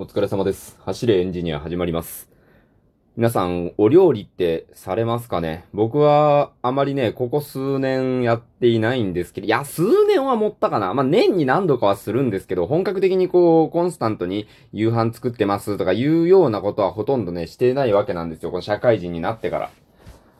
お疲れ様です。走れエンジニア始まります。皆さん、お料理ってされますかね？僕はあまりね、ここ数年やっていないんですけど、いや、数年は持ったかなまあ、年に何度かはするんですけど、本格的にこう、コンスタントに夕飯作ってますとかいうようなことはほとんどね、してないわけなんですよ。この社会人になってから。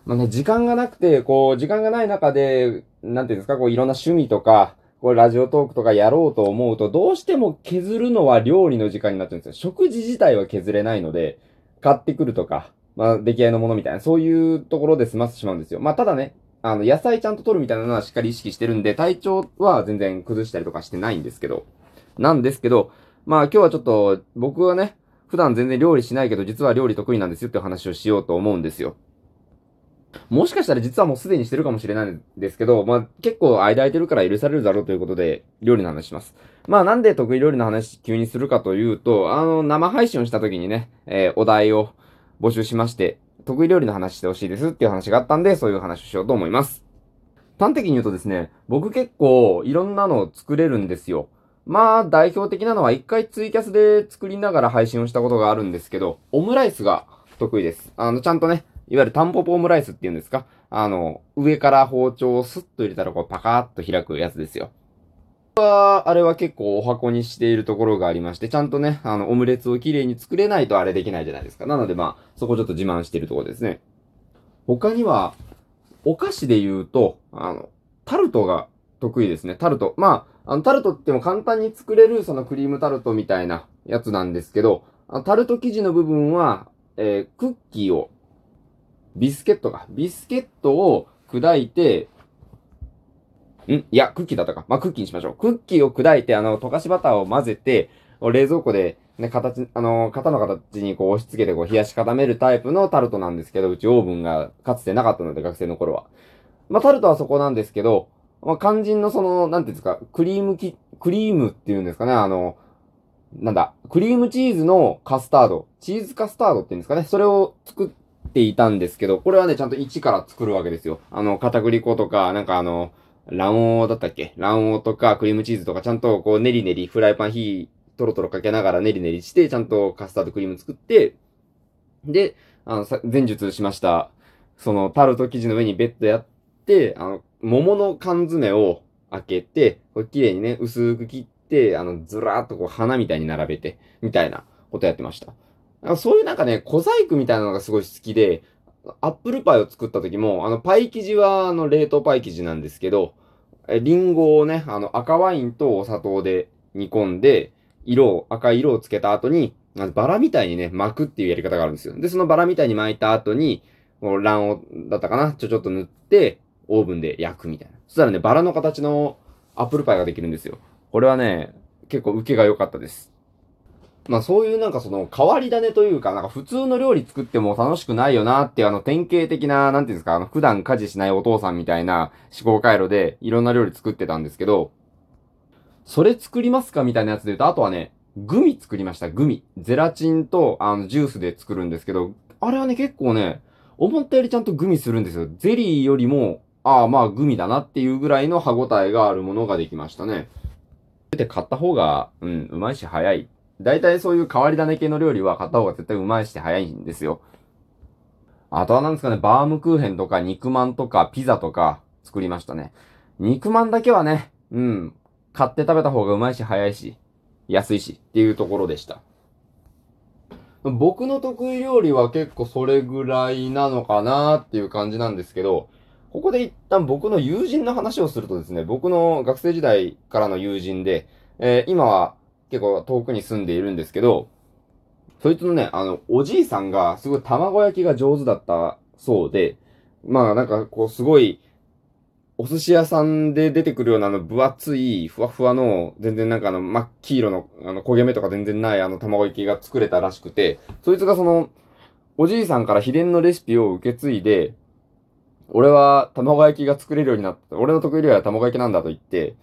まあね、時間がなくて、こう、時間がない中で、なんていうんですか、こう、いろんな趣味とか、こう、ラジオトークとかやろうと思うと、どうしても削るのは料理の時間になっちゃうんですよ。食事自体は削れないので、買ってくるとか、まあ、出来合いのものみたいな、そういうところで済ませてしまうんですよ。まあ、ただね、あの、野菜ちゃんと取るみたいなのはしっかり意識してるんで、体調は全然崩したりとかしてないんですけど、なんですけど、まあ、今日はちょっと、僕はね、普段全然料理しないけど、実は料理得意なんですよって話をしようと思うんですよ。もしかしたら実はもうすでにしてるかもしれないんですけど、まあ結構間空いてるから許されるだろうということで、料理の話します。まあなんで得意料理の話急にするかというと、あの、生配信をした時にね、えーお題を募集しまして、得意料理の話してほしいですっていう話があったんで、そういう話をしようと思います。端的に言うとですね、僕結構いろんなのを作れるんですよ。まあ代表的なのは一回ツイキャスで作りながら配信をしたことがあるんですけど、オムライスが得意です。あの、ちゃんとね、いわゆるタンポポオムライスっていうんですか？あの、上から包丁をスッと入れたらこうパカーッと開くやつですよ。は、あれは結構お箱にしているところがありまして、ちゃんとね、あの、オムレツをきれいに作れないとあれできないじゃないですか。なのでまあ、そこちょっと自慢しているところですね。他には、お菓子で言うと、あの、タルトが得意ですね。タルト。まあ、あの、タルトっても簡単に作れるそのクリームタルトみたいなやつなんですけど、タルト生地の部分は、えークッキーをビスケットか。ビスケットを砕いて、ん？いや、クッキーだったか。まあ、クッキーにしましょう。クッキーを砕いて、あの、溶かしバターを混ぜて、冷蔵庫で、ね、形、あの、型の形にこう押し付けてこう冷やし固めるタイプのタルトなんですけど、うちオーブンがかつてなかったので、学生の頃は。まあ、タルトはそこなんですけど、まあ、肝心のその、なんていうんですか、クリームき、クリームっていうんですかね、あの、なんだ、クリームチーズのカスタード、チーズカスタードっていうんですかね、それを作っていたんですけど、これはね、ちゃんと一から作るわけですよ。あの、片栗粉とか、なんかあの、卵黄だったっけ？卵黄とかクリームチーズとかちゃんとこう練り練り、フライパン火、トロトロかけながら練り練りして、ちゃんとカスタードクリーム作って、で、あの、前述しました、そのタルト生地の上にベッドやって、あの、桃の缶詰を開けて、これ綺麗にね、薄く切って、あの、ずらーっとこう花みたいに並べて、みたいなことやってました。そういうなんかね、小細工みたいなのがすごい好きで、アップルパイを作った時も、あの、パイ生地は、あの、冷凍パイ生地なんですけど、えリンゴをね、あの、赤ワインとお砂糖で煮込んで、色を、赤い色をつけた後に、バラみたいにね、巻くっていうやり方があるんですよ。で、そのバラみたいに巻いた後に、卵黄だったかなちょちょっと塗って、オーブンで焼くみたいな。そしたらね、バラの形のアップルパイができるんですよ。これはね、結構受けが良かったです。まあそういうなんかその変わり種というか、なんか普通の料理作っても楽しくないよなっていうあの典型的な、なんていうんですか、あの普段家事しないお父さんみたいな思考回路でいろんな料理作ってたんですけど、それ作りますかみたいなやつで言うと、あとはね、グミ作りました、グミ。ゼラチンとあのジュースで作るんですけど、あれはね結構ね、思ったよりちゃんとグミするんですよ。ゼリーよりも、ああまあグミだなっていうぐらいの歯応えがあるものができましたね。で、買った方が、うん、うまいし早い。大体そういう変わり種系の料理は買った方が絶対うまいし早いんですよ。あとはなんですかね、バームクーヘンとか肉まんとかピザとか作りましたね。肉まんだけはね、うん、買って食べた方がうまいし早いし、安いしっていうところでした。僕の得意料理は結構それぐらいなのかなっていう感じなんですけど、ここで一旦僕の友人の話をするとですね、僕の学生時代からの友人で、えー今は結構遠くに住んでいるんですけど、そいつのね、あの、おじいさんがすごい卵焼きが上手だったそうで、まあなんかこうすごい、お寿司屋さんで出てくるようなあの分厚い、ふわふわの、全然なんかあの真っ黄色の、あの焦げ目とか全然ないあの卵焼きが作れたらしくて、そいつがその、おじいさんから秘伝のレシピを受け継いで、俺は卵焼きが作れるようになった。俺の得意料理は卵焼きなんだと言って、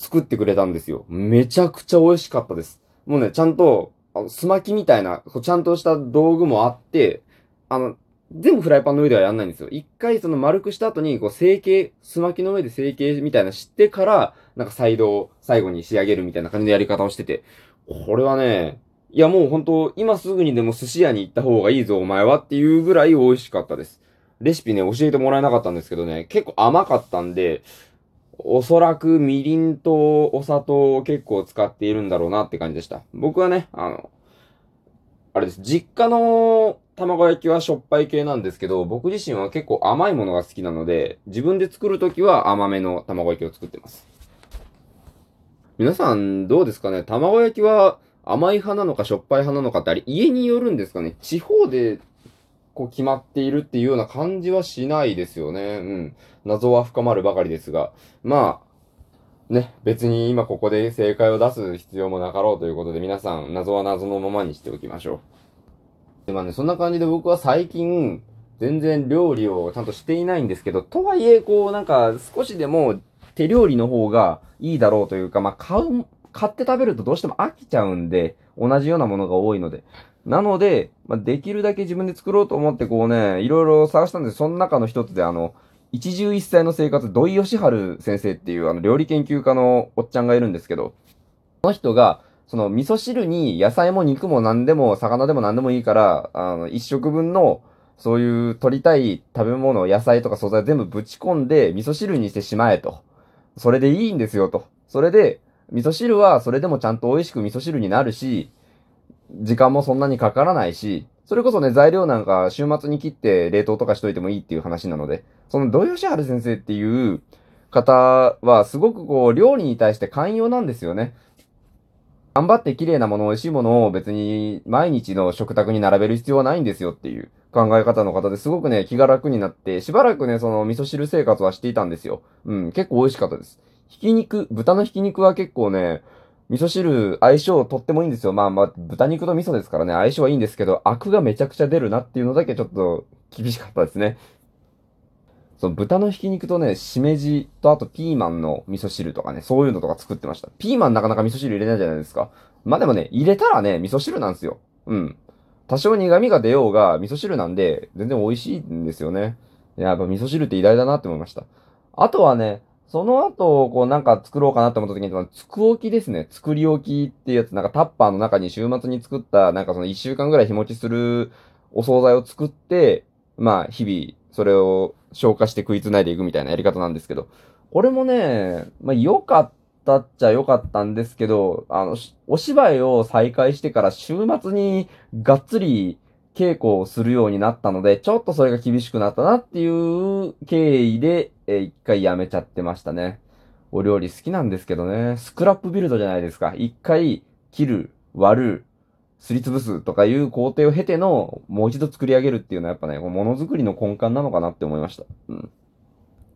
作ってくれたんですよ。めちゃくちゃ美味しかったです。もうね、ちゃんと、あの、すまきみたいな、ちゃんとした道具もあって、あの、全部フライパンの上ではやんないんですよ。一回その丸くした後に、こう成形、すまきの上で成形みたいなしてから、なんか再度、最後に仕上げるみたいな感じのやり方をしてて、これはね、いやもう本当今すぐにでも寿司屋に行った方がいいぞお前はっていうぐらい美味しかったです。レシピね、教えてもらえなかったんですけどね、結構甘かったんで、おそらくみりんとお砂糖を結構使っているんだろうなって感じでした。僕はね、あの、あれです。実家の卵焼きはしょっぱい系なんですけど、僕自身は結構甘いものが好きなので、自分で作るときは甘めの卵焼きを作ってます。皆さんどうですかね？卵焼きは甘い派なのかしょっぱい派なのかってあれ家によるんですかね？地方でこう決まっているっていうような感じはしないですよね。うん。謎は深まるばかりですが。まあ、ね、別に今ここで正解を出す必要もなかろうということで皆さん謎は謎のままにしておきましょう。でまあね、そんな感じで僕は最近全然料理をちゃんとしていないんですけど、とはいえこうなんか少しでも手料理の方がいいだろうというか、まあ、買う、買って食べるとどうしても飽きちゃうんで、同じようなものが多いので。なので、まあ、できるだけ自分で作ろうと思ってこうね、いろいろ探したんでその中の一つであの、一汁一菜の生活、土井義治先生っていうあの料理研究家のおっちゃんがいるんですけど、その人が、その味噌汁に野菜も肉も何でも魚でも何でもいいから、あの、一食分のそういう取りたい食べ物、野菜とか素材全部ぶち込んで味噌汁にしてしまえと。それでいいんですよと。それで、味噌汁はそれでもちゃんと美味しく味噌汁になるし、時間もそんなにかからないし、それこそね、材料なんか週末に切って冷凍とかしといてもいいっていう話なので、その土井善晴先生っていう方はすごくこう、料理に対して寛容なんですよね。頑張って綺麗なもの、美味しいものを別に毎日の食卓に並べる必要はないんですよっていう考え方の方ですごくね、気が楽になって、しばらくね、その味噌汁生活はしていたんですよ。うん、結構美味しかったです。ひき肉、豚のひき肉は結構ね、味噌汁相性とってもいいんですよ。まあまあ、豚肉と味噌ですからね、相性はいいんですけど、アクがめちゃくちゃ出るなっていうのだけちょっと厳しかったですね。その豚のひき肉とね、しめじとあとピーマンの味噌汁とかね、そういうのとか作ってました。ピーマンなかなか味噌汁入れないじゃないですか。まあでもね、入れたらね、味噌汁なんですよ。うん。多少苦味が出ようが、味噌汁なんで、全然美味しいんですよね。やっぱ味噌汁って偉大だなって思いました。あとはね、その後、こうなんか作ろうかなって思った時に、つく置きですね。作り置きっていうやつ、なんかタッパーの中に週末に作った、なんかその一週間ぐらい日持ちするお惣菜を作って、まあ日々、それを消化して食いつないでいくみたいなやり方なんですけど、これもね、まあ良かったっちゃ良かったんですけど、あの、お芝居を再開してから週末にがっつり稽古をするようになったので、ちょっとそれが厳しくなったなっていう経緯で、えー、一回やめちゃってましたね。お料理好きなんですけどね、スクラップビルドじゃないですか。一回切る、割る、すりつぶすとかいう工程を経ての、もう一度作り上げるっていうのはやっぱね、ものづくりの根幹なのかなって思いました。うん。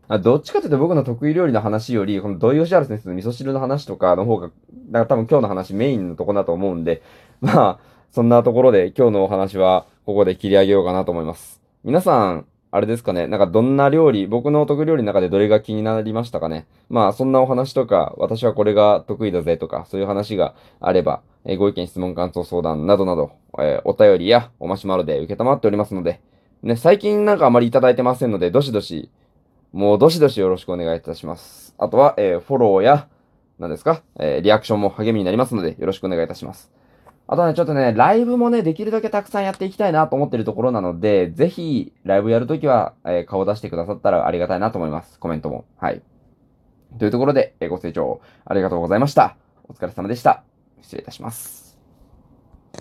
あどっちかというと僕の得意料理の話より、この土井善晴先生の味噌汁の話とかの方が、だから多分今日の話メインのとこだと思うんで、まあ、そんなところで今日のお話はここで切り上げようかなと思います。皆さん、あれですかね、なんかどんな料理、僕のお得料理の中でどれが気になりましたかね。まあそんなお話とか、私はこれが得意だぜとか、そういう話があれば、えー、ご意見、質問、感想、相談などなど、えー、お便りやおマシュマロで受けたまっておりますので、ね、最近なんかあまりいただいてませんので、どしどしもうどしどしよろしくお願いいたします。あとは、えー、フォローや、何ですか、え、リアクションも励みになりますので、よろしくお願いいたします。あとね、ちょっとね、ライブもね、できるだけたくさんやっていきたいなと思ってるところなので、ぜひ、ライブやるときは、えー、顔出してくださったらありがたいなと思います。コメントも。はい。というところで、えー、ご清聴ありがとうございました。お疲れ様でした。失礼いたします。